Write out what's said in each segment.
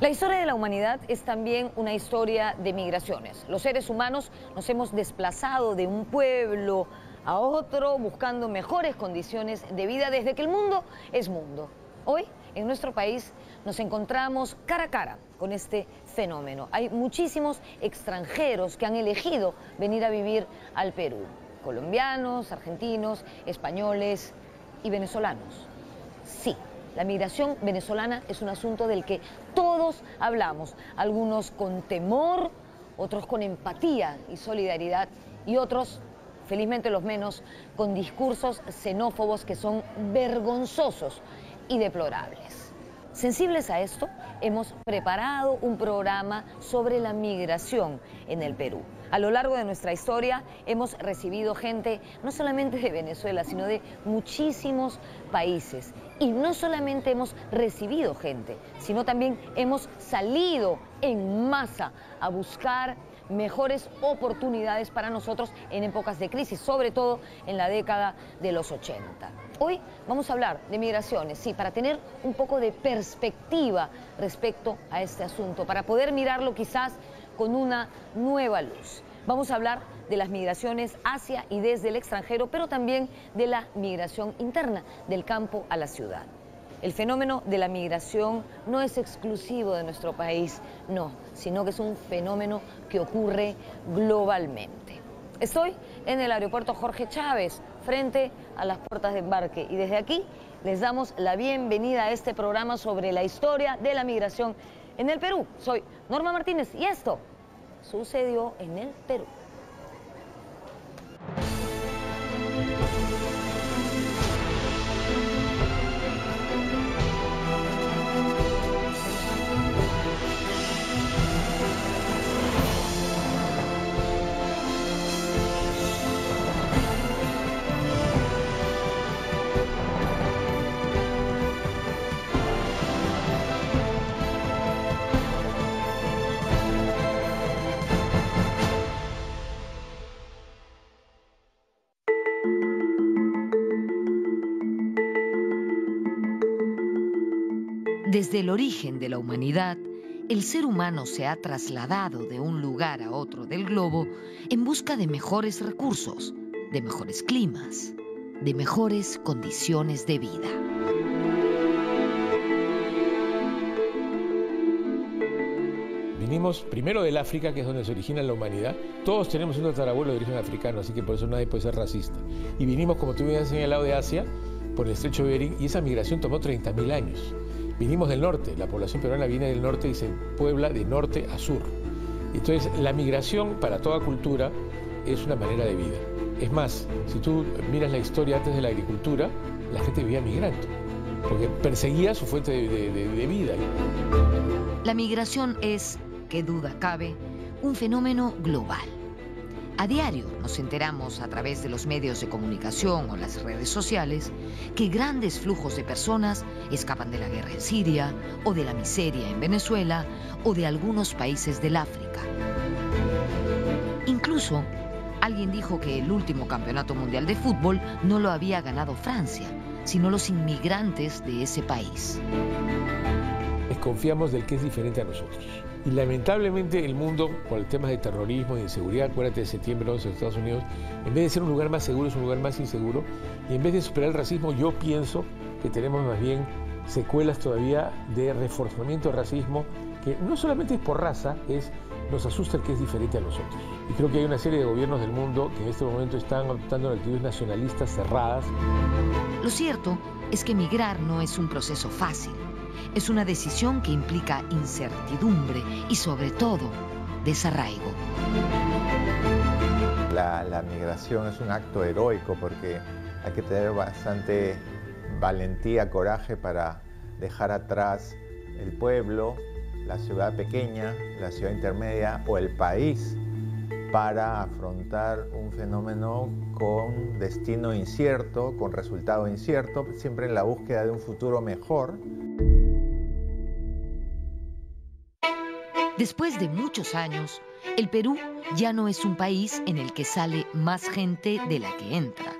La historia de la humanidad es también una historia de migraciones. Los seres humanos nos hemos desplazado de un pueblo a otro buscando mejores condiciones de vida desde que el mundo es mundo. Hoy, en nuestro país, nos encontramos cara a cara con este fenómeno. Hay muchísimos extranjeros que han elegido venir a vivir al Perú. Colombianos, argentinos, españoles y venezolanos. Sí, la migración venezolana es un asunto del que todos hablamos, algunos con temor, otros con empatía y solidaridad y otros, felizmente los menos, con discursos xenófobos que son vergonzosos y deplorables. Sensibles a esto, hemos preparado un programa sobre la migración en el Perú. A lo largo de nuestra historia hemos recibido gente no solamente de Venezuela, sino de muchísimos países. Y no solamente hemos recibido gente, sino también hemos salido en masa a buscar mejores oportunidades para nosotros en épocas de crisis, sobre todo en la década de los 80. Hoy vamos a hablar de migraciones, sí, para tener un poco de perspectiva respecto a este asunto, para poder mirarlo quizás con una nueva luz. Vamos a hablar de las migraciones hacia y desde el extranjero, pero también de la migración interna, del campo a la ciudad. El fenómeno de la migración no es exclusivo de nuestro país, no, sino que es un fenómeno que ocurre globalmente. Estoy en el aeropuerto Jorge Chávez, frente a las puertas de embarque, y desde aquí les damos la bienvenida a este programa sobre la historia de la migración en el Perú. Soy Norma Martínez y esto sucedió en el Perú. Desde el origen de la humanidad, el ser humano se ha trasladado de un lugar a otro del globo en busca de mejores recursos, de mejores climas, de mejores condiciones de vida. Vinimos primero del África, que es donde se origina la humanidad. Todos tenemos un tatarabuelo de origen africano, así que por eso nadie puede ser racista. Y vinimos, como tú bien has señalado, de Asia, por el estrecho de Bering, y esa migración tomó 30.000 años. Vinimos del norte, la población peruana viene del norte y se puebla de norte a sur. Entonces, la migración para toda cultura es una manera de vida. Es más, si tú miras la historia antes de la agricultura, la gente vivía migrando, porque perseguía su fuente de, vida. La migración es, qué duda cabe, un fenómeno global a diario nos enteramos a través de los medios de comunicación o las redes sociales que grandes flujos de personas escapan de la guerra en Siria o de la miseria en Venezuela o de algunos países del África. Incluso alguien dijo que el último campeonato mundial de fútbol no lo había ganado Francia, sino los inmigrantes de ese país. Desconfiamos del que es diferente a nosotros. Y lamentablemente el mundo, por el tema de terrorismo y de inseguridad, acuérdate de septiembre 11 de Estados Unidos, en vez de ser un lugar más seguro, es un lugar más inseguro. Y en vez de superar el racismo, yo pienso que tenemos más bien secuelas todavía de reforzamiento del racismo, que no solamente es por raza, es nos asusta el que es diferente a nosotros. Y creo que hay una serie de gobiernos del mundo que en este momento están adoptando actitudes nacionalistas cerradas. Lo cierto es que migrar no es un proceso fácil es una decisión que implica incertidumbre y sobre todo desarraigo. La, migración es un acto heroico porque hay que tener bastante valentía, coraje para dejar atrás el pueblo, la ciudad pequeña, la ciudad intermedia o el país para afrontar un fenómeno con destino incierto, con resultado incierto, siempre en la búsqueda de un futuro mejor. Después de muchos años, el Perú ya no es un país en el que sale más gente de la que entra.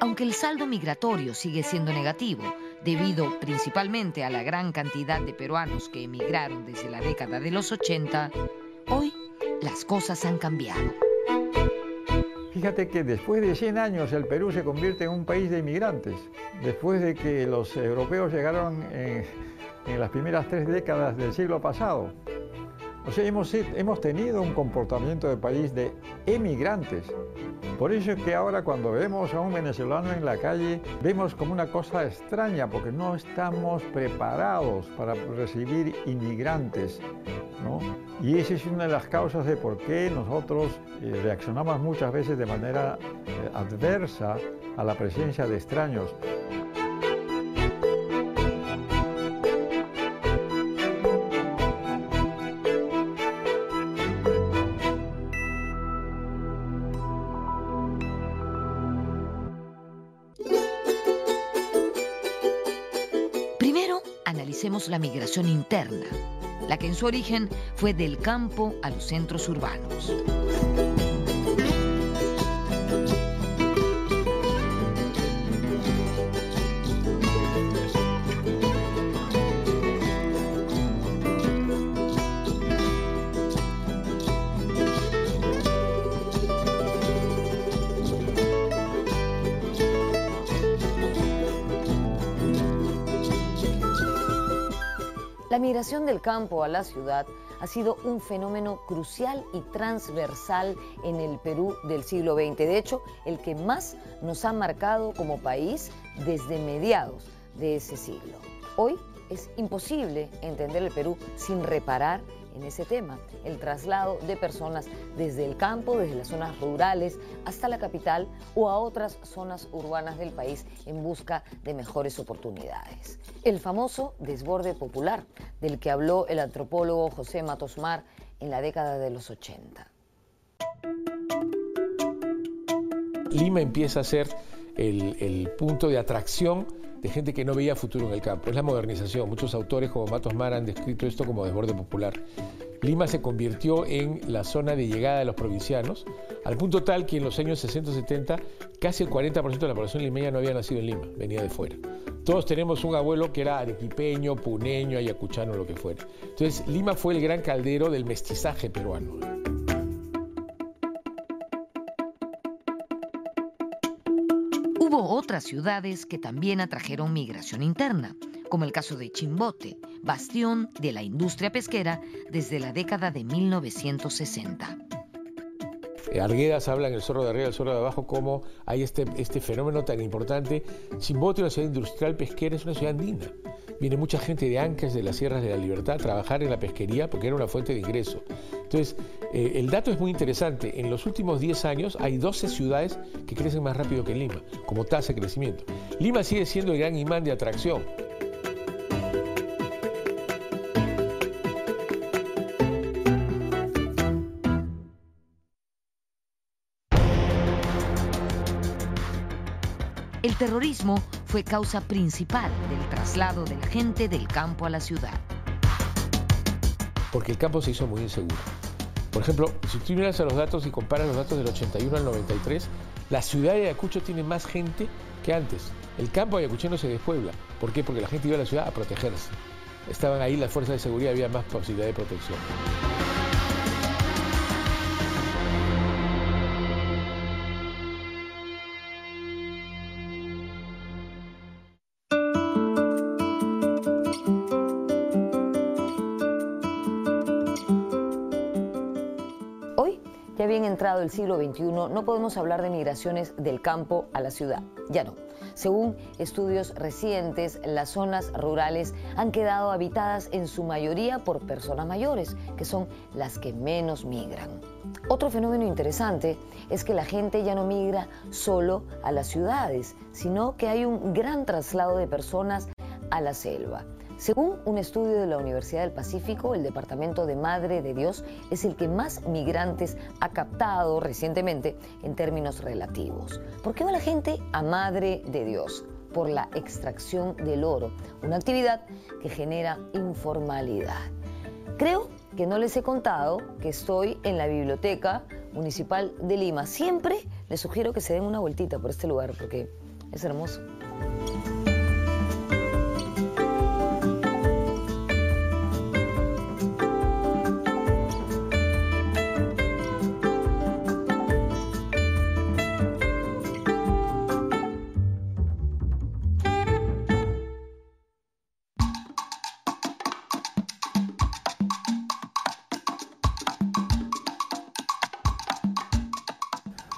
Aunque el saldo migratorio sigue siendo negativo, Debido principalmente a la gran cantidad de peruanos que emigraron desde la década de los 80, hoy las cosas han cambiado. Fíjate que después de 100 años el Perú se convierte en un país de inmigrantes. Después de que los europeos llegaron en, en las primeras tres décadas del siglo pasado. O sea, hemos, hemos tenido un comportamiento de país de emigrantes. Por eso es que ahora cuando vemos a un venezolano en la calle, vemos como una cosa extraña, porque no estamos preparados para recibir inmigrantes. ¿no? Y esa es una de las causas de por qué nosotros eh, reaccionamos muchas veces de manera eh, adversa a la presencia de extraños. La migración interna, la que en su origen fue del campo a los centros urbanos. Migración del campo a la ciudad ha sido un fenómeno crucial y transversal en el Perú del siglo XX. De hecho, el que más nos ha marcado como país desde mediados de ese siglo. Hoy es imposible entender el Perú sin reparar en ese tema, el traslado de personas desde el campo, desde las zonas rurales hasta la capital o a otras zonas urbanas del país en busca de mejores oportunidades. El famoso desborde popular del que habló el antropólogo José Matosmar en la década de los 80. Lima empieza a ser el, el punto de atracción de gente que no veía futuro en el campo. Es la modernización. Muchos autores como Matos Mar han descrito esto como desborde popular. Lima se convirtió en la zona de llegada de los provincianos, al punto tal que en los años 60-70 casi el 40% de la población limeña no había nacido en Lima, venía de fuera. Todos tenemos un abuelo que era arequipeño, puneño, ayacuchano, lo que fuera. Entonces Lima fue el gran caldero del mestizaje peruano. Ciudades que también atrajeron migración interna, como el caso de Chimbote, bastión de la industria pesquera desde la década de 1960. Eh, Arguedas habla en El Zorro de Arriba, El Zorro de Abajo, cómo hay este, este fenómeno tan importante. Chimbote, una ciudad industrial pesquera, es una ciudad andina. Viene mucha gente de Ancas, de las Sierras de la Libertad, a trabajar en la pesquería porque era una fuente de ingreso. Entonces, eh, el dato es muy interesante. En los últimos 10 años hay 12 ciudades que crecen más rápido que Lima, como tasa de crecimiento. Lima sigue siendo el gran imán de atracción. El terrorismo fue causa principal del traslado de la gente del campo a la ciudad. Porque el campo se hizo muy inseguro. Por ejemplo, si tú miras a los datos y comparas los datos del 81 al 93, la ciudad de Ayacucho tiene más gente que antes. El campo ayacucheno se despuebla. ¿Por qué? Porque la gente iba a la ciudad a protegerse. Estaban ahí las fuerzas de seguridad, había más posibilidad de protección. Entrado el siglo XXI, no podemos hablar de migraciones del campo a la ciudad. Ya no. Según estudios recientes, las zonas rurales han quedado habitadas en su mayoría por personas mayores, que son las que menos migran. Otro fenómeno interesante es que la gente ya no migra solo a las ciudades, sino que hay un gran traslado de personas a la selva. Según un estudio de la Universidad del Pacífico, el Departamento de Madre de Dios es el que más migrantes ha captado recientemente en términos relativos. ¿Por qué va la gente a Madre de Dios? Por la extracción del oro, una actividad que genera informalidad. Creo que no les he contado que estoy en la Biblioteca Municipal de Lima. Siempre les sugiero que se den una vueltita por este lugar porque es hermoso.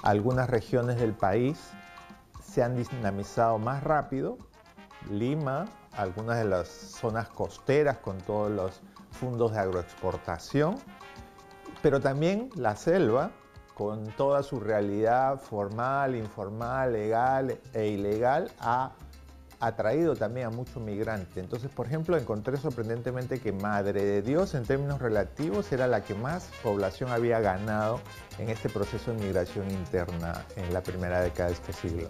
Algunas regiones del país se han dinamizado más rápido. Lima, algunas de las zonas costeras con todos los fondos de agroexportación, pero también la selva con toda su realidad formal, informal, legal e ilegal ha atraído también a muchos migrantes. Entonces, por ejemplo, encontré sorprendentemente que Madre de Dios en términos relativos era la que más población había ganado en este proceso de migración interna en la primera década de este siglo.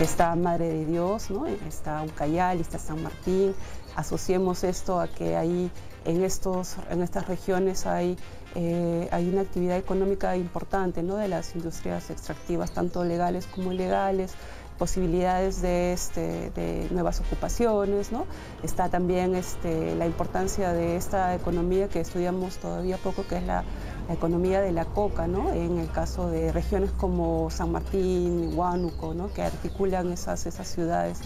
Está Madre de Dios, ¿no? está Ucayali, está San Martín. Asociemos esto a que ahí en, estos, en estas regiones hay eh, hay una actividad económica importante ¿no? de las industrias extractivas, tanto legales como ilegales, posibilidades de, este, nuevas ocupaciones, ¿no? está también este, la importancia de esta economía que estudiamos todavía poco, que es la, economía de la coca, ¿no? en el caso de regiones como San Martín, Huánuco, ¿no? que articulan esas, esas ciudades.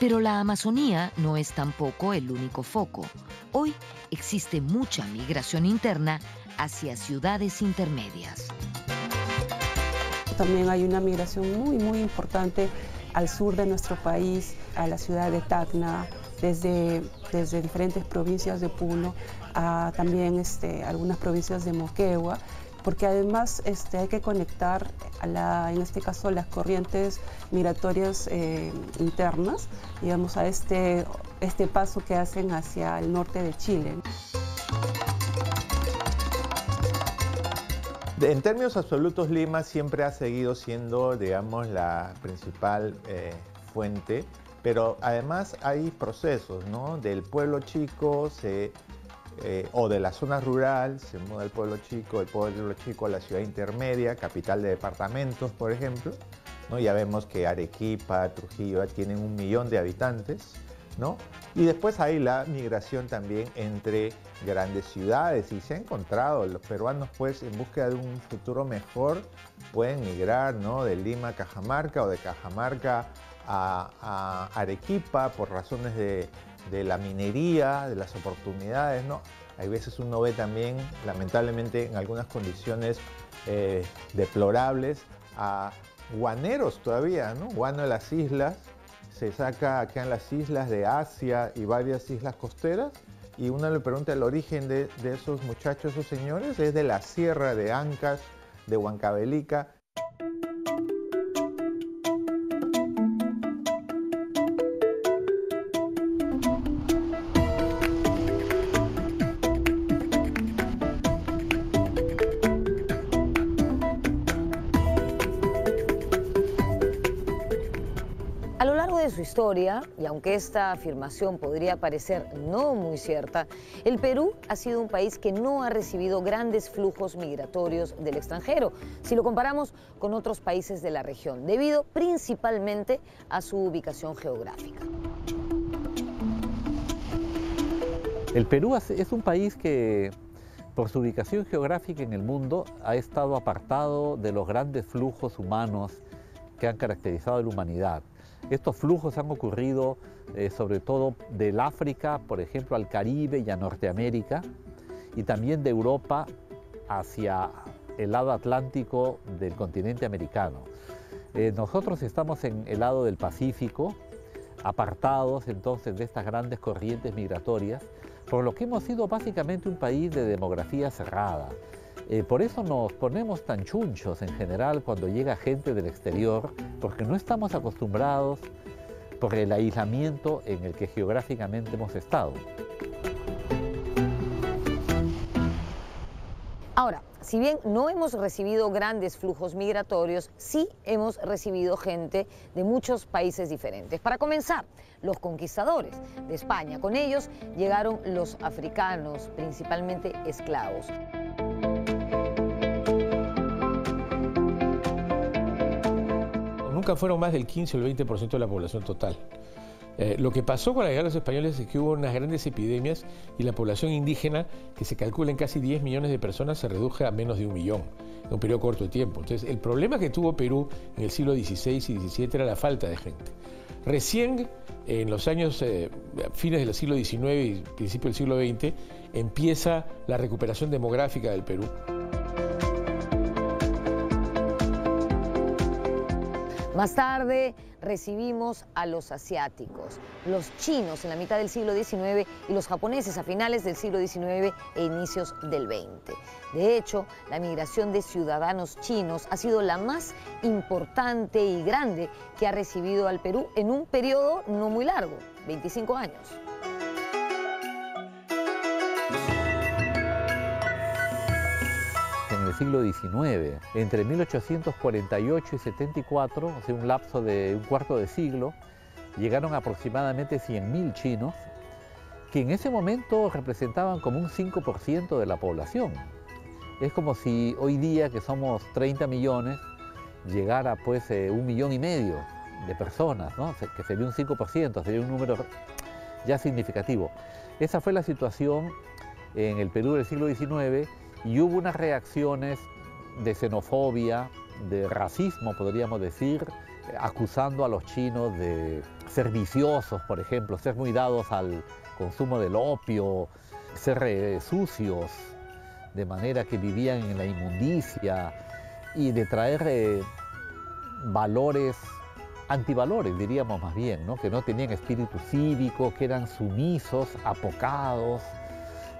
Pero la Amazonía no es tampoco el único foco. Hoy existe mucha migración interna hacia ciudades intermedias. También hay una migración muy, muy importante al sur de nuestro país, a la ciudad de Tacna, desde, desde diferentes provincias de Puno, a también este, algunas provincias de Moquegua porque además este, hay que conectar, a la, en este caso, las corrientes migratorias eh, internas, digamos, a este, este paso que hacen hacia el norte de Chile. En términos absolutos, Lima siempre ha seguido siendo, digamos, la principal eh, fuente, pero además hay procesos, ¿no? Del pueblo chico se eh, o de la zona rural, se muda el pueblo chico, el pueblo chico a la ciudad intermedia, capital de departamentos, por ejemplo. ¿no? Ya vemos que Arequipa, Trujillo tienen un millón de habitantes. ¿no? Y después hay la migración también entre grandes ciudades y se ha encontrado, los peruanos pues en búsqueda de un futuro mejor pueden migrar ¿no? de Lima a Cajamarca o de Cajamarca a Arequipa por razones de, de la minería, de las oportunidades, ¿no? Hay veces uno ve también, lamentablemente, en algunas condiciones eh, deplorables, a guaneros todavía, ¿no? Guano de las islas, se saca acá en las islas de Asia y varias islas costeras, y uno le pregunta el origen de, esos muchachos, esos señores, es de la sierra de Ancas, de Huancavelica, historia, y aunque esta afirmación podría parecer no muy cierta, el Perú ha sido un país que no ha recibido grandes flujos migratorios del extranjero, si lo comparamos con otros países de la región, debido principalmente a su ubicación geográfica. El Perú es un país que por su ubicación geográfica en el mundo ha estado apartado de los grandes flujos humanos que han caracterizado a la humanidad. Estos flujos han ocurrido eh, sobre todo del África, por ejemplo, al Caribe y a Norteamérica, y también de Europa hacia el lado atlántico del continente americano. Eh, nosotros estamos en el lado del Pacífico, apartados entonces de estas grandes corrientes migratorias, por lo que hemos sido básicamente un país de demografía cerrada. Eh, por eso nos ponemos tan chunchos en general cuando llega gente del exterior, porque no estamos acostumbrados por el aislamiento en el que geográficamente hemos estado. Ahora, si bien no hemos recibido grandes flujos migratorios, sí hemos recibido gente de muchos países diferentes. Para comenzar, los conquistadores de España. Con ellos llegaron los africanos, principalmente esclavos. Fueron más del 15 o el 20% de la población total. Eh, lo que pasó con la llegada de los españoles es que hubo unas grandes epidemias y la población indígena, que se calcula en casi 10 millones de personas, se redujo a menos de un millón en un periodo corto de tiempo. Entonces, el problema que tuvo Perú en el siglo XVI y XVII era la falta de gente. Recién, en los años eh, fines del siglo XIX y principio del siglo XX, empieza la recuperación demográfica del Perú. Más tarde recibimos a los asiáticos, los chinos en la mitad del siglo XIX y los japoneses a finales del siglo XIX e inicios del XX. De hecho, la migración de ciudadanos chinos ha sido la más importante y grande que ha recibido al Perú en un periodo no muy largo, 25 años. Siglo XIX. Entre 1848 y 74, o sea, un lapso de un cuarto de siglo, llegaron aproximadamente 100.000 chinos, que en ese momento representaban como un 5% de la población. Es como si hoy día, que somos 30 millones, llegara pues eh, un millón y medio de personas, ¿no? que sería un 5%, sería un número ya significativo. Esa fue la situación en el Perú del siglo XIX y hubo unas reacciones de xenofobia, de racismo, podríamos decir, acusando a los chinos de ser viciosos, por ejemplo, ser muy dados al consumo del opio, ser eh, sucios, de manera que vivían en la inmundicia y de traer eh, valores, antivalores diríamos más bien, ¿no? que no tenían espíritu cívico, que eran sumisos, apocados,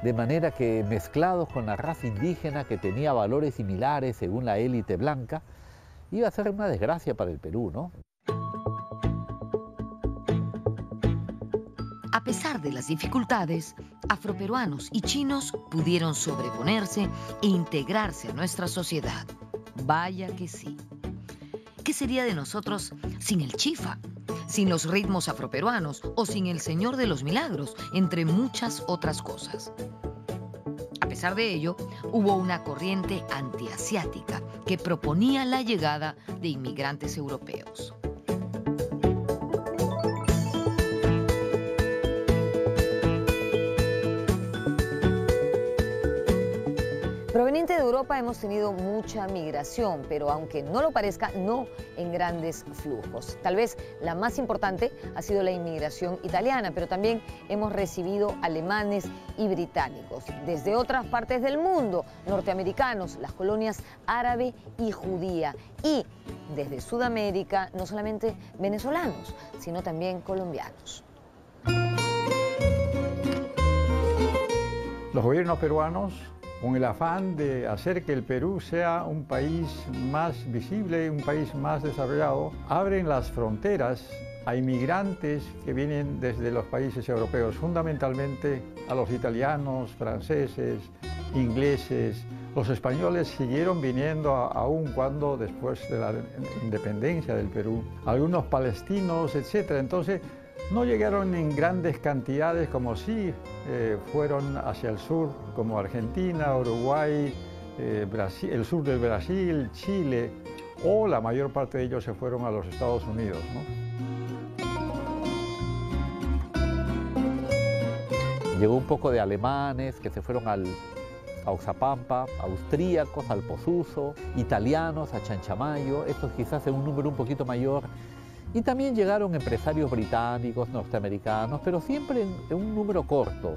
de manera que mezclados con la raza indígena que tenía valores similares según la élite blanca, iba a ser una desgracia para el Perú, ¿no? A pesar de las dificultades, afroperuanos y chinos pudieron sobreponerse e integrarse a nuestra sociedad. Vaya que sí. ¿Qué sería de nosotros sin el chifa, sin los ritmos afroperuanos o sin el Señor de los Milagros, entre muchas otras cosas. A pesar de ello, hubo una corriente antiasiática que proponía la llegada de inmigrantes europeos. Proveniente de Europa hemos tenido mucha migración, pero aunque no lo parezca, no en grandes flujos. Tal vez la más importante ha sido la inmigración italiana, pero también hemos recibido alemanes y británicos. Desde otras partes del mundo, norteamericanos, las colonias árabe y judía. Y desde Sudamérica, no solamente venezolanos, sino también colombianos. Los gobiernos peruanos con el afán de hacer que el Perú sea un país más visible, un país más desarrollado, abren las fronteras a inmigrantes que vienen desde los países europeos, fundamentalmente a los italianos, franceses, ingleses. Los españoles siguieron viniendo aún cuando después de la independencia del Perú, algunos palestinos, etc. Entonces, no llegaron en grandes cantidades como sí eh, fueron hacia el sur, como Argentina, Uruguay, eh, Brasil, el sur del Brasil, Chile, o la mayor parte de ellos se fueron a los Estados Unidos. Llegó un poco de alemanes que se fueron al, a Oxapampa, austríacos al Posuso, italianos a Chanchamayo, estos quizás en un número un poquito mayor y también llegaron empresarios británicos, norteamericanos, pero siempre en, un número corto.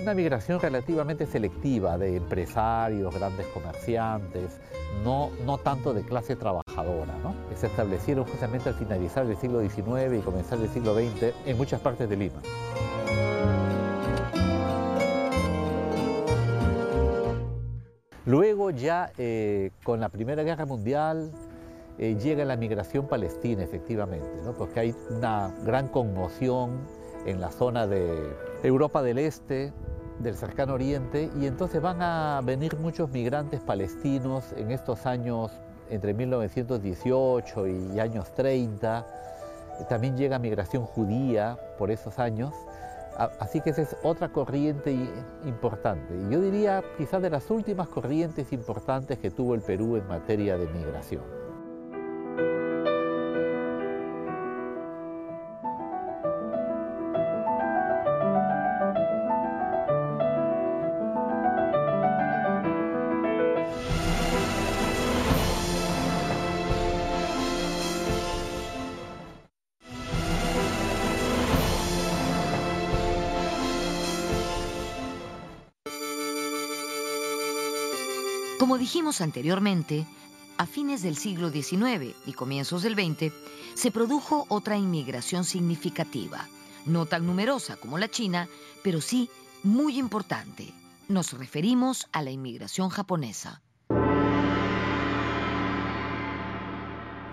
Una migración relativamente selectiva de empresarios, grandes comerciantes, no, no tanto de clase trabajadora, se establecieron justamente al finalizar el siglo XIX y comenzar el siglo XX en muchas partes de Lima. Luego ya eh, con la Primera Guerra Mundial eh, llega la migración palestina, efectivamente, porque hay una gran conmoción en la zona de Europa del Este, del cercano Oriente, y entonces van a venir muchos migrantes palestinos en estos años entre 1918 y años 30. También llega migración judía por esos años. Así que esa es otra corriente importante. Y yo diría quizás de las últimas corrientes importantes que tuvo el Perú en materia de migración. Dijimos anteriormente, a fines del siglo XIX y comienzos del XX se produjo otra inmigración significativa, no tan numerosa como la china, pero sí muy importante. Nos referimos a la inmigración japonesa.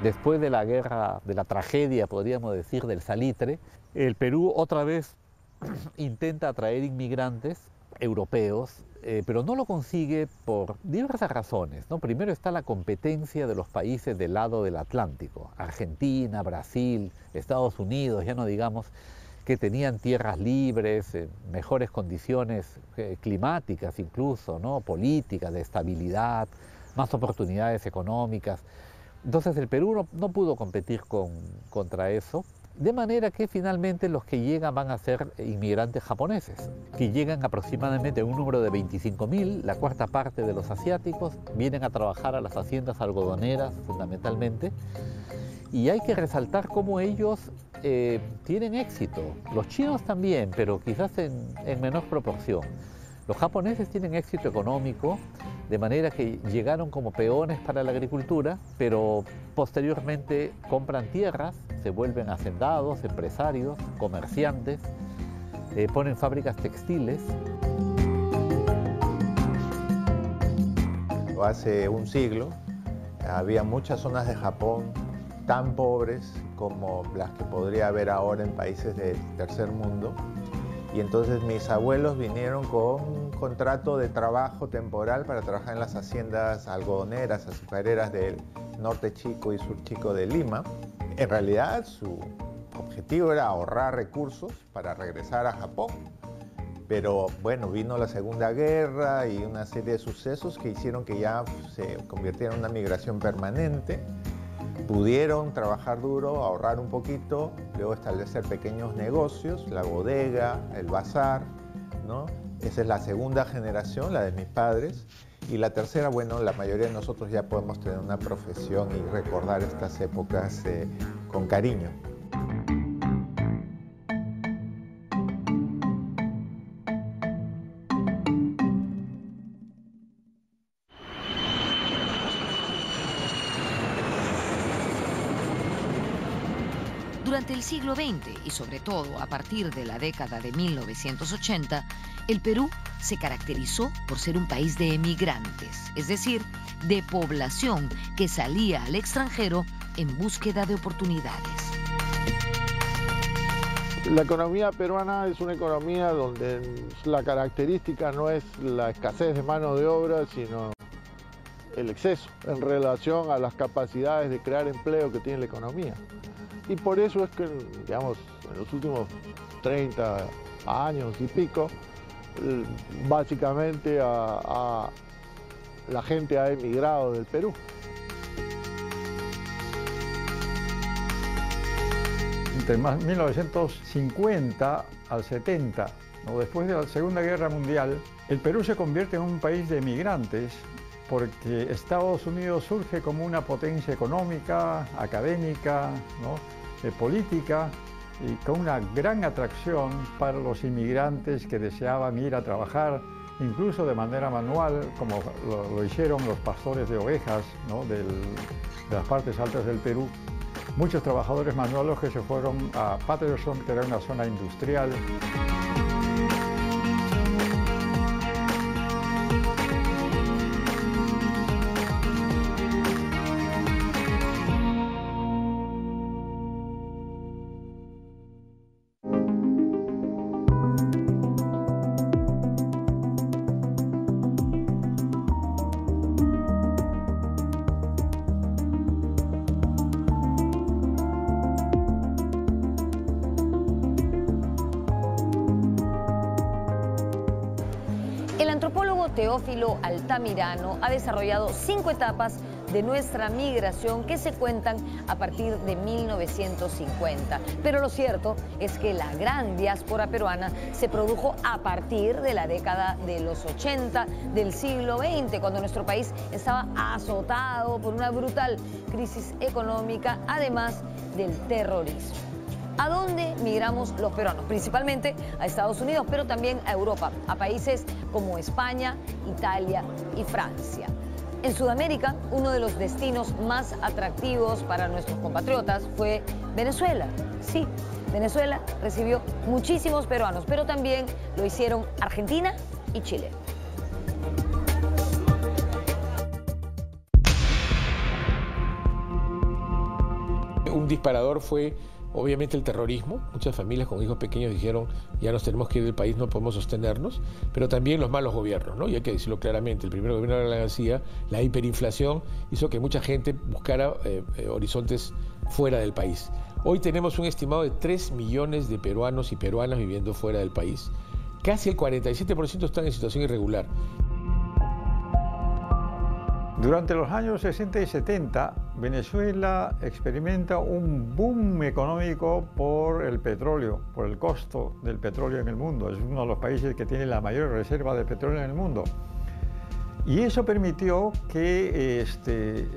Después de la guerra, de la tragedia, podríamos decir, del salitre, el Perú otra vez intenta atraer inmigrantes europeos, eh, pero no lo consigue por diversas razones. ¿no? Primero está la competencia de los países del lado del Atlántico, Argentina, Brasil, Estados Unidos, ya no digamos que tenían tierras libres, mejores condiciones eh, climáticas incluso, ¿no? políticas, de estabilidad, más oportunidades económicas. Entonces el Perú no, pudo competir contra eso, de manera que finalmente los que llegan van a ser inmigrantes japoneses, que llegan aproximadamente un número de 25.000, la cuarta parte de los asiáticos, vienen a trabajar a las haciendas algodoneras fundamentalmente, y hay que resaltar cómo ellos eh, tienen éxito. Los chinos también, pero quizás en menor proporción. Los japoneses tienen éxito económico, de manera que llegaron como peones para la agricultura, pero posteriormente compran tierras, se vuelven hacendados, empresarios, comerciantes, eh, ponen fábricas textiles. Hace un siglo había muchas zonas de Japón tan pobres como las que podría haber ahora en países del tercer mundo y entonces mis abuelos vinieron con un contrato de trabajo temporal para trabajar en las haciendas algodoneras, azucareras del norte chico y sur chico de Lima. En realidad su objetivo era ahorrar recursos para regresar a Japón. Pero bueno, vino la Segunda Guerra y una serie de sucesos que hicieron que ya se convirtiera en una migración permanente pudieron trabajar duro, ahorrar un poquito, luego establecer pequeños negocios, la bodega, el bazar, ¿no? Esa es la segunda generación, la de mis padres. Y la tercera, bueno, la mayoría de nosotros ya podemos tener una profesión y recordar estas épocas eh, con cariño. Durante el siglo XX y sobre todo a partir de la década de 1980, el Perú se caracterizó por ser un país de emigrantes, es decir, de población que salía al extranjero en búsqueda de oportunidades. La economía peruana es una economía donde la característica no es la escasez de mano de obra, sino el exceso en relación a las capacidades de crear empleo que tiene la economía. Y por eso es que, digamos, en los últimos 30 años y pico, básicamente la gente ha emigrado del Perú. Entre 1950 al 70, después de la Segunda Guerra Mundial, el Perú se convierte en un país de emigrantes porque Estados Unidos surge como una potencia económica, académica, política y con una gran atracción para los inmigrantes que deseaban ir a trabajar, incluso de manera manual, como lo, hicieron los pastores de ovejas de las partes altas del Perú. Muchos trabajadores manuales que se fueron a Patterson, que era una zona industrial. Altamirano ha desarrollado cinco etapas de nuestra migración que se cuentan a partir de 1950. Pero lo cierto es que la gran diáspora peruana se produjo a partir de la década de los 80 del siglo XX, cuando nuestro país estaba azotado por una brutal crisis económica, además del terrorismo. ¿A dónde migramos los peruanos? Principalmente a Estados Unidos, pero también a Europa, a países como España, Italia y Francia. En Sudamérica, uno de los destinos más atractivos para nuestros compatriotas fue Venezuela. Sí, Venezuela recibió muchísimos peruanos, pero también lo hicieron Argentina y Chile. Un disparador fue obviamente el terrorismo. Muchas familias con hijos pequeños dijeron, ya nos tenemos que ir del país, no podemos sostenernos, pero también los malos gobiernos, ¿no? Y hay que decirlo claramente, el primer gobierno de la García, la hiperinflación hizo que mucha gente buscara eh, eh, horizontes fuera del país. Hoy tenemos un estimado de 3 millones de peruanos y peruanas viviendo fuera del país. Casi el 47% están en situación irregular. Durante los años 60 y 70, Venezuela experimenta un boom económico por el petróleo, por el costo del petróleo en el mundo. Es uno de los países que tiene la mayor reserva de petróleo en el mundo. Y eso permitió que, este,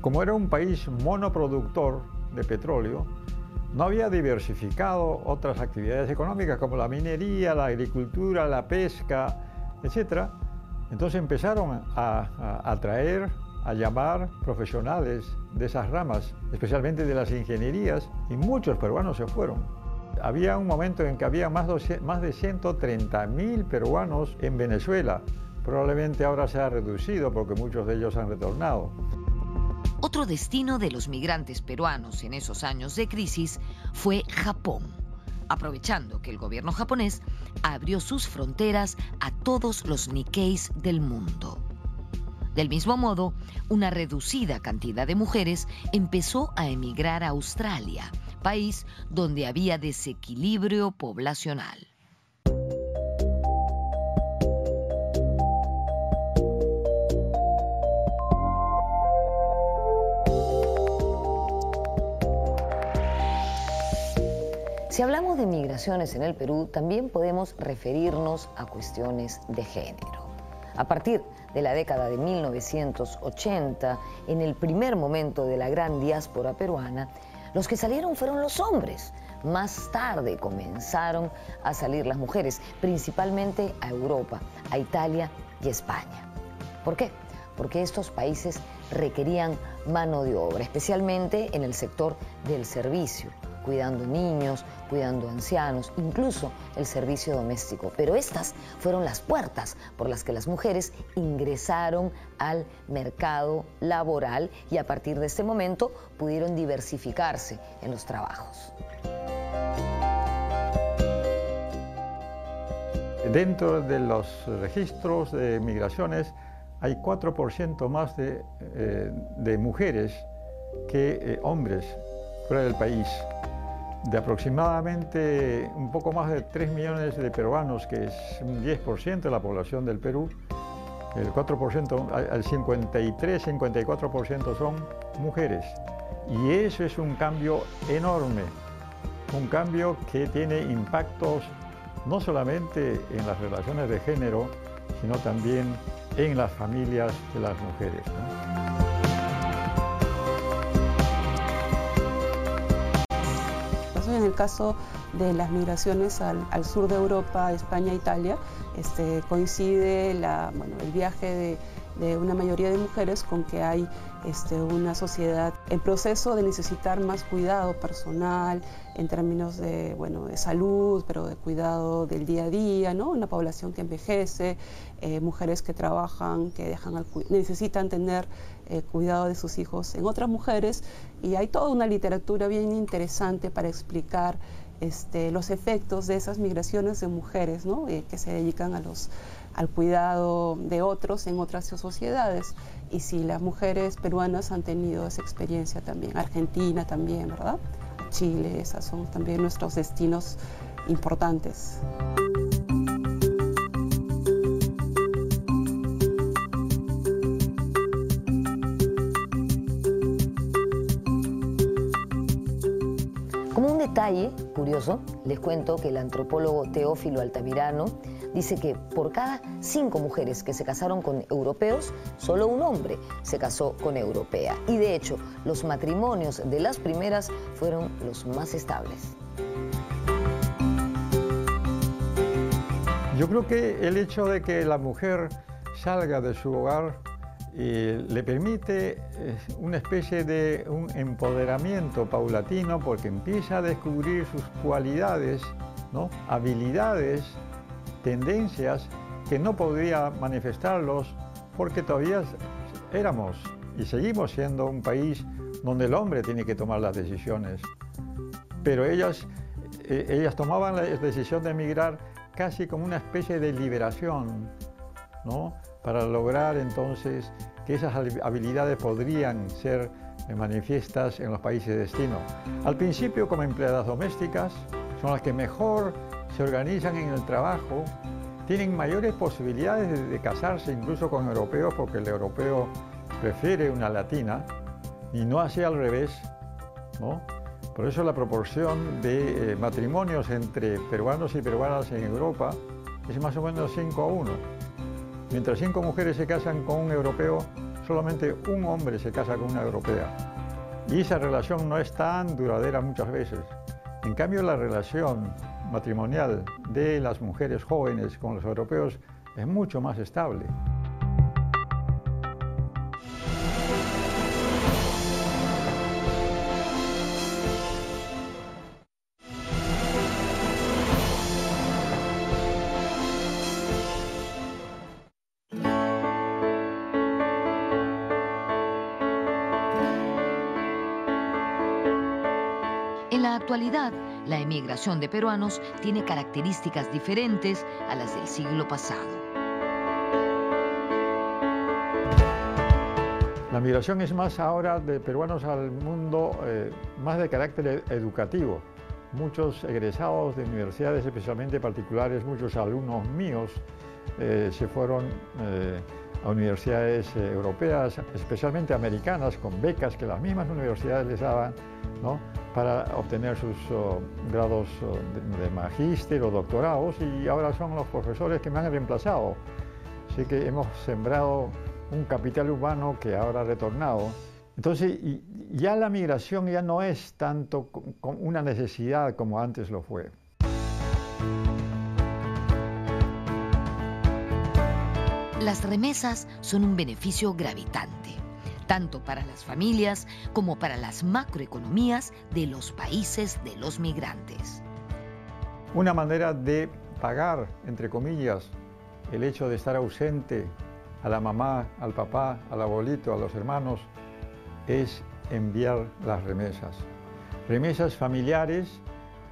como era un país monoproductor de petróleo, no había diversificado otras actividades económicas como la minería, la agricultura, la pesca, etc., entonces empezaron a, atraer, a llamar profesionales de esas ramas, especialmente de las ingenierías, y muchos peruanos se fueron. Había un momento en que había más, más de 130 mil peruanos en Venezuela. Probablemente ahora se ha reducido porque muchos de ellos han retornado. Otro destino de los migrantes peruanos en esos años de crisis fue Japón aprovechando que el gobierno japonés abrió sus fronteras a todos los Nikkeis del mundo. Del mismo modo, una reducida cantidad de mujeres empezó a emigrar a Australia, país donde había desequilibrio poblacional. Si hablamos de migraciones en el Perú, también podemos referirnos a cuestiones de género. A partir de la década de 1980, en el primer momento de la gran diáspora peruana, los que salieron fueron los hombres. Más tarde comenzaron a salir las mujeres, principalmente a Europa, a Italia y España. ¿Por qué? Porque estos países requerían mano de obra, especialmente en el sector del servicio cuidando niños, cuidando ancianos, incluso el servicio doméstico. Pero estas fueron las puertas por las que las mujeres ingresaron al mercado laboral y a partir de este momento pudieron diversificarse en los trabajos. Dentro de los registros de migraciones hay 4% más de, eh, de, mujeres que eh, hombres fuera del país de aproximadamente un poco más de 3 millones de peruanos, que es un 10% de la población del Perú, el 4%, el 53-54% son mujeres. Y eso es un cambio enorme, un cambio que tiene impactos no solamente en las relaciones de género, sino también en las familias de las mujeres. El caso de las migraciones al, sur de Europa, España, Italia, este, coincide el viaje de de una mayoría de mujeres con que hay este, una sociedad en proceso de necesitar más cuidado personal en términos de, bueno, de salud, pero de cuidado del día a día, ¿no? una población que envejece, eh, mujeres que trabajan, que dejan necesitan tener eh, cuidado de sus hijos en otras mujeres y hay toda una literatura bien interesante para explicar este, los efectos de esas migraciones de mujeres ¿no? Eh, que se dedican a los al cuidado de otros en otras sociedades. Y si las mujeres peruanas han tenido esa experiencia también, Argentina también, ¿verdad? Chile, esos son también nuestros destinos importantes. Como un detalle curioso, les cuento que el antropólogo Teófilo Altamirano dice que por cada cinco mujeres que se casaron con europeos, solo un hombre se casó con europea. Y de hecho, los matrimonios de las primeras fueron los más estables. Yo creo que el hecho de que la mujer salga de su hogar le permite una especie de un empoderamiento paulatino porque empieza a descubrir sus cualidades, ¿no? habilidades, tendencias que no podría manifestarlos porque todavía éramos y seguimos siendo un país donde el hombre tiene que tomar las decisiones. Pero ellas, eh, ellas tomaban la decisión de emigrar casi como una especie de liberación, ¿no? para lograr entonces que esas habilidades podrían ser manifiestas en los países de destino. Al principio como empleadas domésticas, son las que mejor se organizan en el trabajo, tienen mayores posibilidades de, casarse incluso con europeos porque el europeo prefiere una latina y no así al revés. ¿no? Por eso la proporción de eh, matrimonios entre peruanos y peruanas en Europa es más o menos 5 a 1. Mientras cinco mujeres se casan con un europeo, solamente un hombre se casa con una europea. Y esa relación no es tan duradera muchas veces. En cambio, la relación matrimonial de las mujeres jóvenes con los europeos es mucho más estable. En la actualidad, la emigración de peruanos tiene características diferentes a las del siglo pasado. La migración es más ahora de peruanos al mundo, eh, más de carácter educativo. Muchos egresados de universidades, especialmente particulares, muchos alumnos míos eh, se fueron eh, a universidades europeas, especialmente americanas, con becas que las mismas universidades les daban, ¿no? para obtener sus oh, grados oh, de, de, magíster o doctorados y ahora son los profesores que me han reemplazado. Así que hemos sembrado un capital humano que ahora ha retornado. Entonces ya la migración ya no es tanto una necesidad como antes lo fue. Las remesas son un beneficio gravitante tanto para las familias como para las macroeconomías de los países de los migrantes. Una manera de pagar, entre comillas, el hecho de estar ausente a la mamá, al papá, al abuelito, a los hermanos, es enviar las remesas. Remesas familiares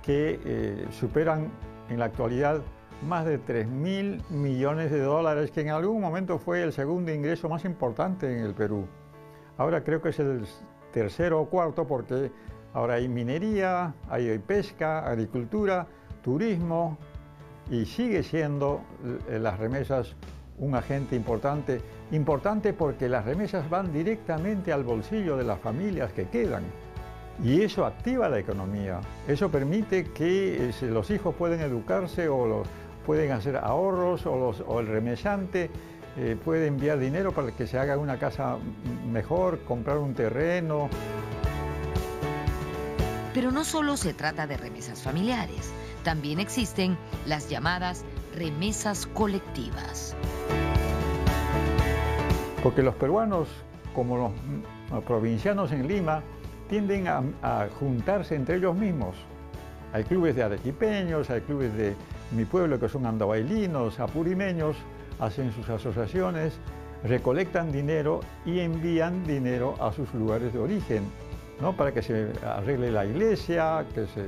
que eh, superan en la actualidad más de 3 mil millones de dólares, que en algún momento fue el segundo ingreso más importante en el Perú. Ahora creo que es el tercero o cuarto porque ahora hay minería, hay pesca, agricultura, turismo y sigue siendo eh, las remesas un agente importante, importante porque las remesas van directamente al bolsillo de las familias que quedan. Y eso activa la economía, eso permite que eh, los hijos pueden educarse o pueden hacer ahorros o, o el remesante eh, puede enviar dinero para que se haga una casa mejor, comprar un terreno. Pero no solo se trata de remesas familiares, también existen las llamadas remesas colectivas. Porque los peruanos, como los provincianos en Lima, tienden a, a juntarse entre ellos mismos. Hay clubes de arequipeños, hay clubes de mi pueblo que son andabailinos, apurimeños, hacen sus asociaciones, recolectan dinero y envían dinero a sus lugares de origen, ¿no? para que se arregle la iglesia, que se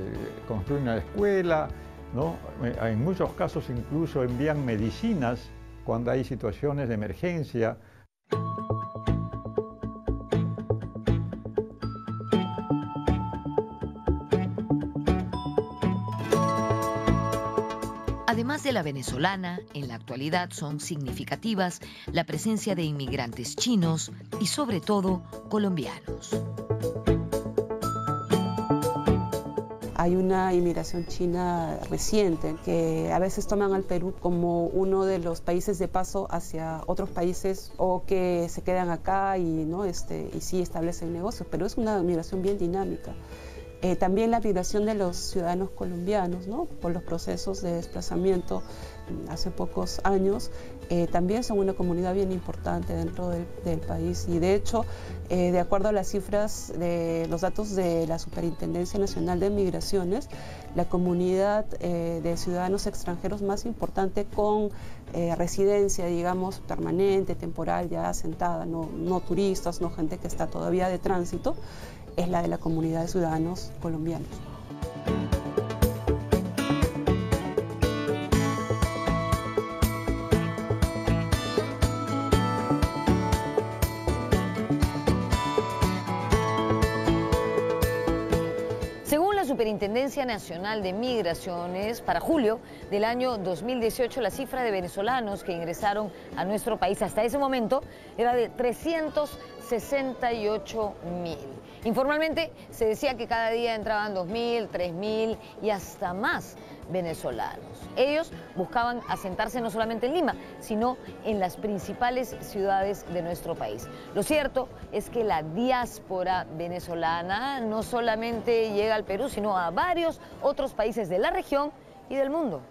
construya una escuela, ¿no? en muchos casos incluso envían medicinas cuando hay situaciones de emergencia. Además de la venezolana, en la actualidad son significativas la presencia de inmigrantes chinos y sobre todo colombianos. Hay una inmigración china reciente que a veces toman al Perú como uno de los países de paso hacia otros países o que se quedan acá y, ¿no? este, y sí establecen negocios, pero es una inmigración bien dinámica. Eh, también la migración de los ciudadanos colombianos, ¿no? por los procesos de desplazamiento hace pocos años, eh, también son una comunidad bien importante dentro del, país y de hecho, eh, de acuerdo a las cifras de los datos de la Superintendencia Nacional de Migraciones, la comunidad de ciudadanos extranjeros más importante con residencia, digamos, permanente, temporal, ya asentada, no turistas, no gente que está todavía de tránsito, es la de la comunidad de ciudadanos colombianos. Superintendencia Nacional de Migraciones, para julio del año 2018 la cifra de venezolanos que ingresaron a nuestro país hasta ese momento era de 368 mil. Informalmente se decía que cada día entraban 2.000, 3.000 y hasta más venezolanos. Ellos buscaban asentarse no solamente en Lima, sino en las principales ciudades de nuestro país. Lo cierto es que la diáspora venezolana no solamente llega al Perú, sino a varios otros países de la región y del mundo.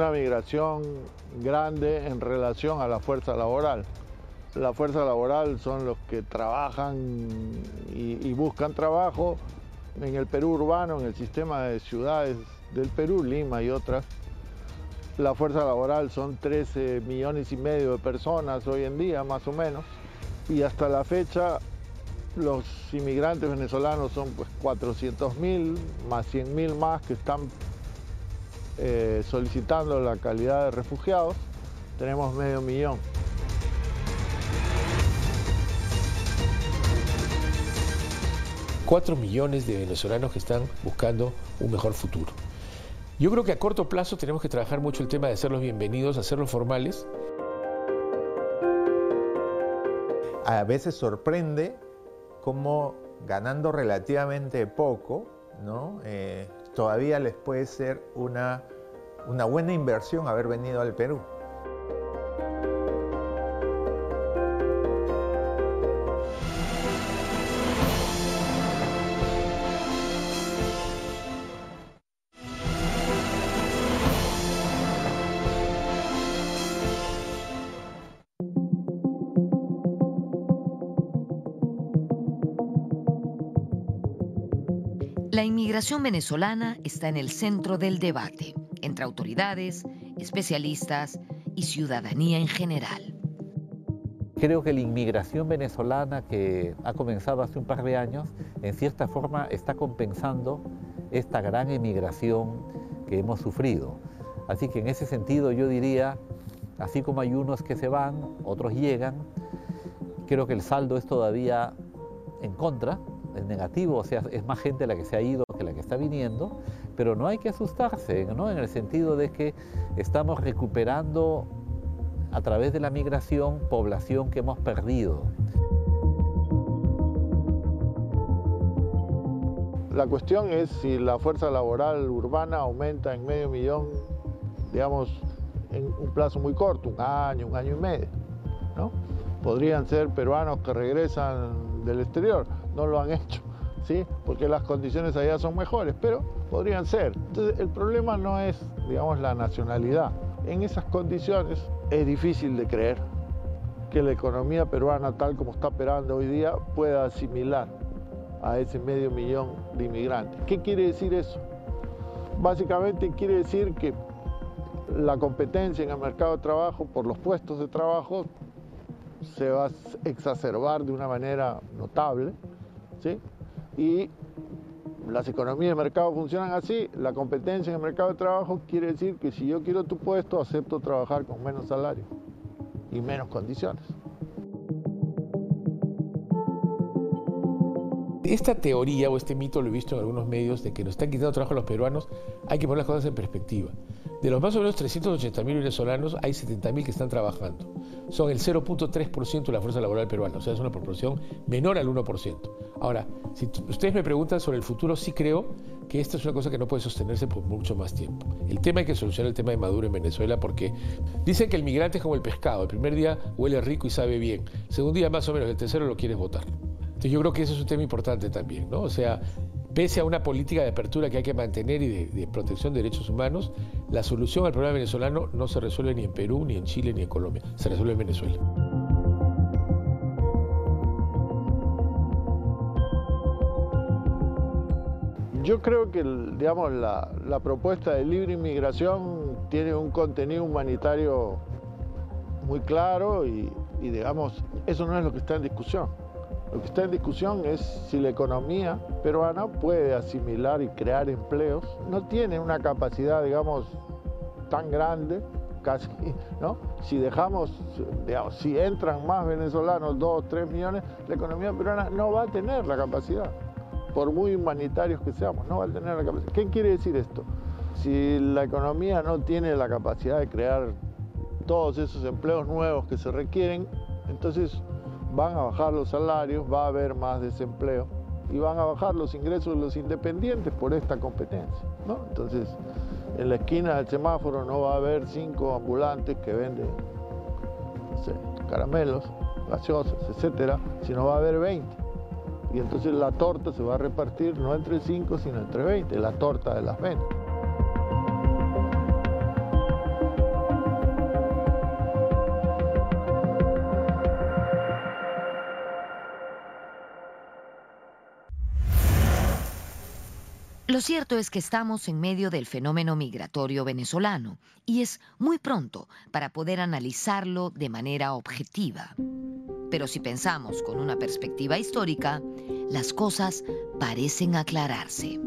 Una migración grande en relación a la fuerza laboral. La fuerza laboral son los que trabajan y, buscan trabajo en el Perú urbano, en el sistema de ciudades del Perú, Lima y otras. La fuerza laboral son 13 millones y medio de personas hoy en día, más o menos. Y hasta la fecha los inmigrantes venezolanos son pues 400 mil, más 100 mil más que están eh, solicitando la calidad de refugiados, tenemos medio millón. Cuatro millones de venezolanos que están buscando un mejor futuro. Yo creo que a corto plazo tenemos que trabajar mucho el tema de hacerlos bienvenidos, hacerlos formales. A veces sorprende cómo ganando relativamente poco, ¿no? Eh, todavía les puede ser una, una buena inversión haber venido al Perú. La inmigración venezolana está en el centro del debate entre autoridades, especialistas y ciudadanía en general. Creo que la inmigración venezolana que ha comenzado hace un par de años, en cierta forma está compensando esta gran emigración que hemos sufrido. Así que en ese sentido yo diría, así como hay unos que se van, otros llegan, creo que el saldo es todavía en contra, es negativo, o sea, es más gente la que se ha ido viniendo, pero no hay que asustarse, ¿no? En el sentido de que estamos recuperando a través de la migración población que hemos perdido. La cuestión es si la fuerza laboral urbana aumenta en medio millón, digamos, en un plazo muy corto, un año, un año y medio. ¿no? Podrían ser peruanos que regresan del exterior no lo han hecho, ¿sí? porque las condiciones allá son mejores, pero podrían ser. Entonces, el problema no es, digamos, la nacionalidad. En esas condiciones es difícil de creer que la economía peruana, tal como está operando hoy día, pueda asimilar a ese medio millón de inmigrantes. ¿Qué quiere decir eso? Básicamente quiere decir que la competencia en el mercado de trabajo por los puestos de trabajo se va a exacerbar de una manera notable y las economías de mercado funcionan así, la competencia en el mercado de trabajo quiere decir que si yo quiero tu puesto, acepto trabajar con menos salario y menos condiciones. Esta teoría o este mito lo he visto en algunos medios de que nos están quitando trabajo a los peruanos, hay que poner las cosas en perspectiva. De los más o menos 380.000 venezolanos, hay 70.000 que están trabajando. Son el 0.3% de la fuerza laboral peruana, o sea, es una proporción menor al 1%. Ahora, si ustedes me preguntan sobre el futuro, sí creo que esta es una cosa que no puede sostenerse por mucho más tiempo. El tema hay que solucionar el tema de Maduro en Venezuela porque dicen que el migrante es como el pescado. El primer día huele rico y sabe bien. El segundo día más o menos, el tercero lo quieres votar. Entonces yo creo que eso es un tema importante también, ¿no? O sea, pese a una política de apertura que hay que mantener y de, protección de derechos humanos, la solución al problema venezolano no se resuelve ni en Perú, ni en Chile, ni en Colombia, se resuelve en Venezuela. Yo creo que digamos, la, propuesta de libre inmigración tiene un contenido humanitario muy claro y digamos, eso no es lo que está en discusión. Lo que está en discusión es si la economía peruana puede asimilar y crear empleos. No tiene una capacidad, digamos, tan grande, casi, ¿no? Si dejamos, digamos, si entran más venezolanos, dos, tres millones, la economía peruana no va a tener la capacidad. Por muy humanitarios que seamos, no va a tener la capacidad. ¿Qué quiere decir esto? Si la economía no tiene la capacidad de crear todos esos empleos nuevos que se requieren, entonces van a bajar los salarios, va a haber más desempleo y van a bajar los ingresos de los independientes por esta competencia. ¿no? Entonces, en la esquina del semáforo no va a haber cinco ambulantes que venden caramelos, gaseosas, etcétera, sino va a haber 20. Y entonces la torta se va a repartir no entre 5, sino entre 20, la torta de las ventas. Lo cierto es que estamos en medio del fenómeno migratorio venezolano y es muy pronto para poder analizarlo de manera objetiva. Pero si pensamos con una perspectiva histórica, las cosas parecen aclararse.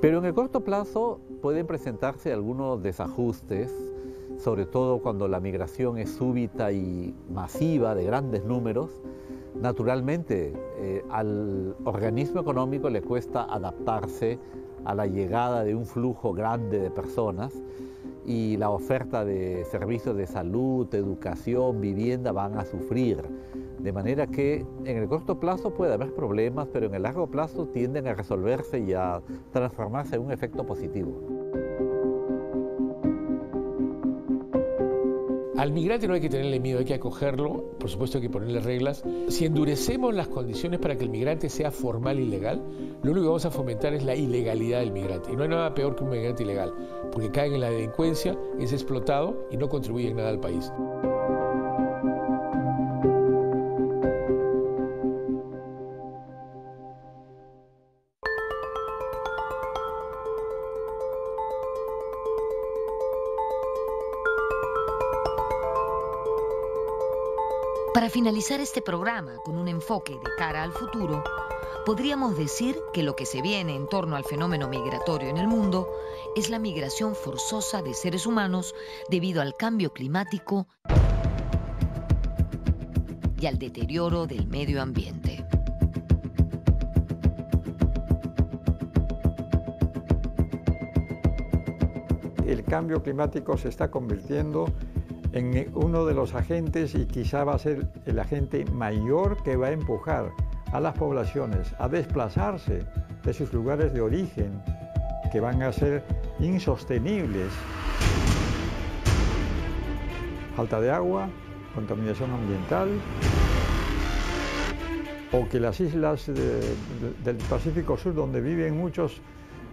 Pero en el corto plazo pueden presentarse algunos desajustes, sobre todo cuando la migración es súbita y masiva de grandes números, Naturalmente, eh, al organismo económico le cuesta adaptarse a la llegada de un flujo grande de personas y la oferta de servicios de salud, educación, vivienda van a sufrir. De manera que en el corto plazo puede haber problemas, pero en el largo plazo tienden a resolverse y a transformarse en un efecto positivo. Al migrante no hay que tenerle miedo, hay que acogerlo, por supuesto hay que ponerle reglas. Si endurecemos las condiciones para que el migrante sea formal y legal, lo único que vamos a fomentar es la ilegalidad del migrante. Y no hay nada peor que un migrante ilegal, porque cae en la delincuencia, es explotado y no contribuye en nada al país. Para finalizar este programa con un enfoque de cara al futuro, podríamos decir que lo que se viene en torno al fenómeno migratorio en el mundo es la migración forzosa de seres humanos debido al cambio climático y al deterioro del medio ambiente. El cambio climático se está convirtiendo en uno de los agentes y quizá va a ser el agente mayor que va a empujar a las poblaciones a desplazarse de sus lugares de origen, que van a ser insostenibles. Falta de agua, contaminación ambiental, o que las islas del Pacífico Sur, donde viven muchos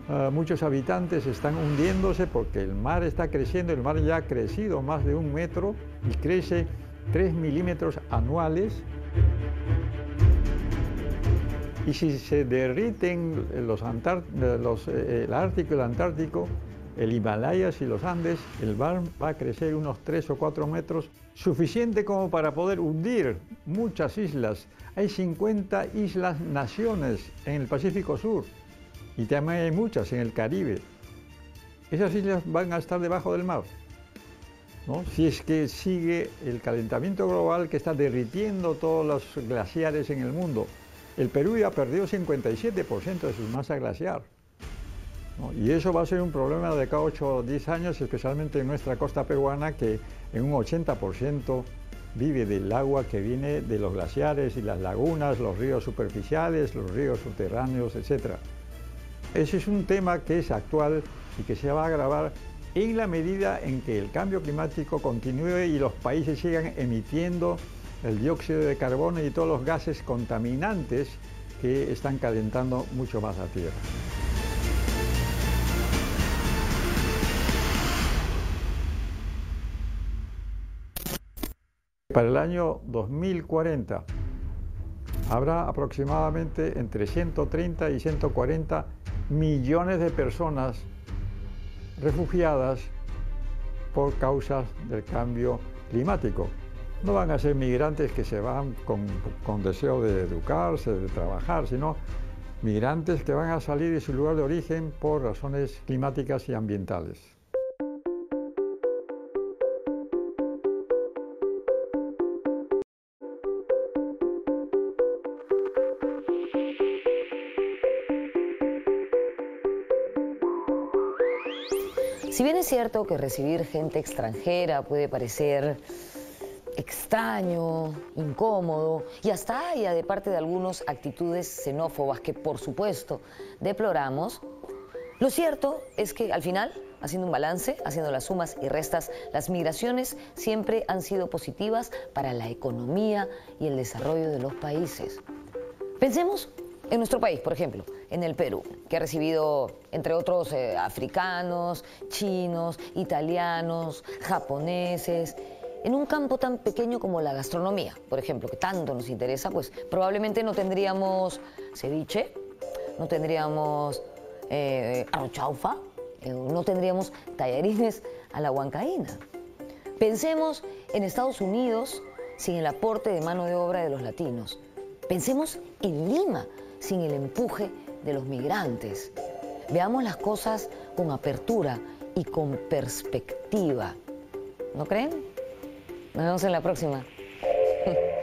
Ah, muchos habitantes están hundiéndose porque el mar está creciendo, el mar ya ha crecido más de un metro y crece 3 milímetros anuales. Y si se derriten los, los eh, el Ártico y el Antártico, el Himalayas y los Andes, el mar va a crecer unos 3 o 4 metros, suficiente como para poder hundir muchas islas. Hay 50 islas naciones en el Pacífico Sur y también hay muchas en el Caribe. Esas islas van a estar debajo del mar. si es que sigue el calentamiento global que está derritiendo todos los glaciares en el mundo. El Perú ya perdió 57% de su masa glaciar. Y eso va a ser un problema de cada 8 o 10 años, especialmente en nuestra costa peruana, que en un 80% vive del agua que viene de los glaciares y las lagunas, los ríos superficiales, los ríos subterráneos, etc. Ese es un tema que es actual y que se va a agravar en la medida en que el cambio climático continúe y los países sigan emitiendo el dióxido de carbono y todos los gases contaminantes que están calentando mucho más la Tierra. Para el año 2040 habrá aproximadamente entre 130 y 140 millones de personas refugiadas por causas del cambio climático. No van a ser migrantes que se van con, con, deseo de educarse, de trabajar, sino migrantes que van a salir de su lugar de origen por razones climáticas y ambientales. Es cierto que recibir gente extranjera puede parecer extraño, incómodo y hasta haya de parte de algunos actitudes xenófobas que por supuesto deploramos, lo cierto es que al final, haciendo un balance, haciendo las sumas y restas, las migraciones siempre han sido positivas para la economía y el desarrollo de los países. Pensemos en nuestro país, por ejemplo, en el Perú, que ha recibido, entre otros, eh, africanos, chinos, italianos, japoneses, en un campo tan pequeño como la gastronomía, por ejemplo, que tanto nos interesa, pues probablemente no tendríamos ceviche, no tendríamos eh, arrochaufa, eh, no tendríamos tallarines a la huancaína. Pensemos en Estados Unidos sin el aporte de mano de obra de los latinos. Pensemos en Lima, sin el empuje de los migrantes. Veamos las cosas con apertura y con perspectiva. ¿No creen? Nos vemos en la próxima.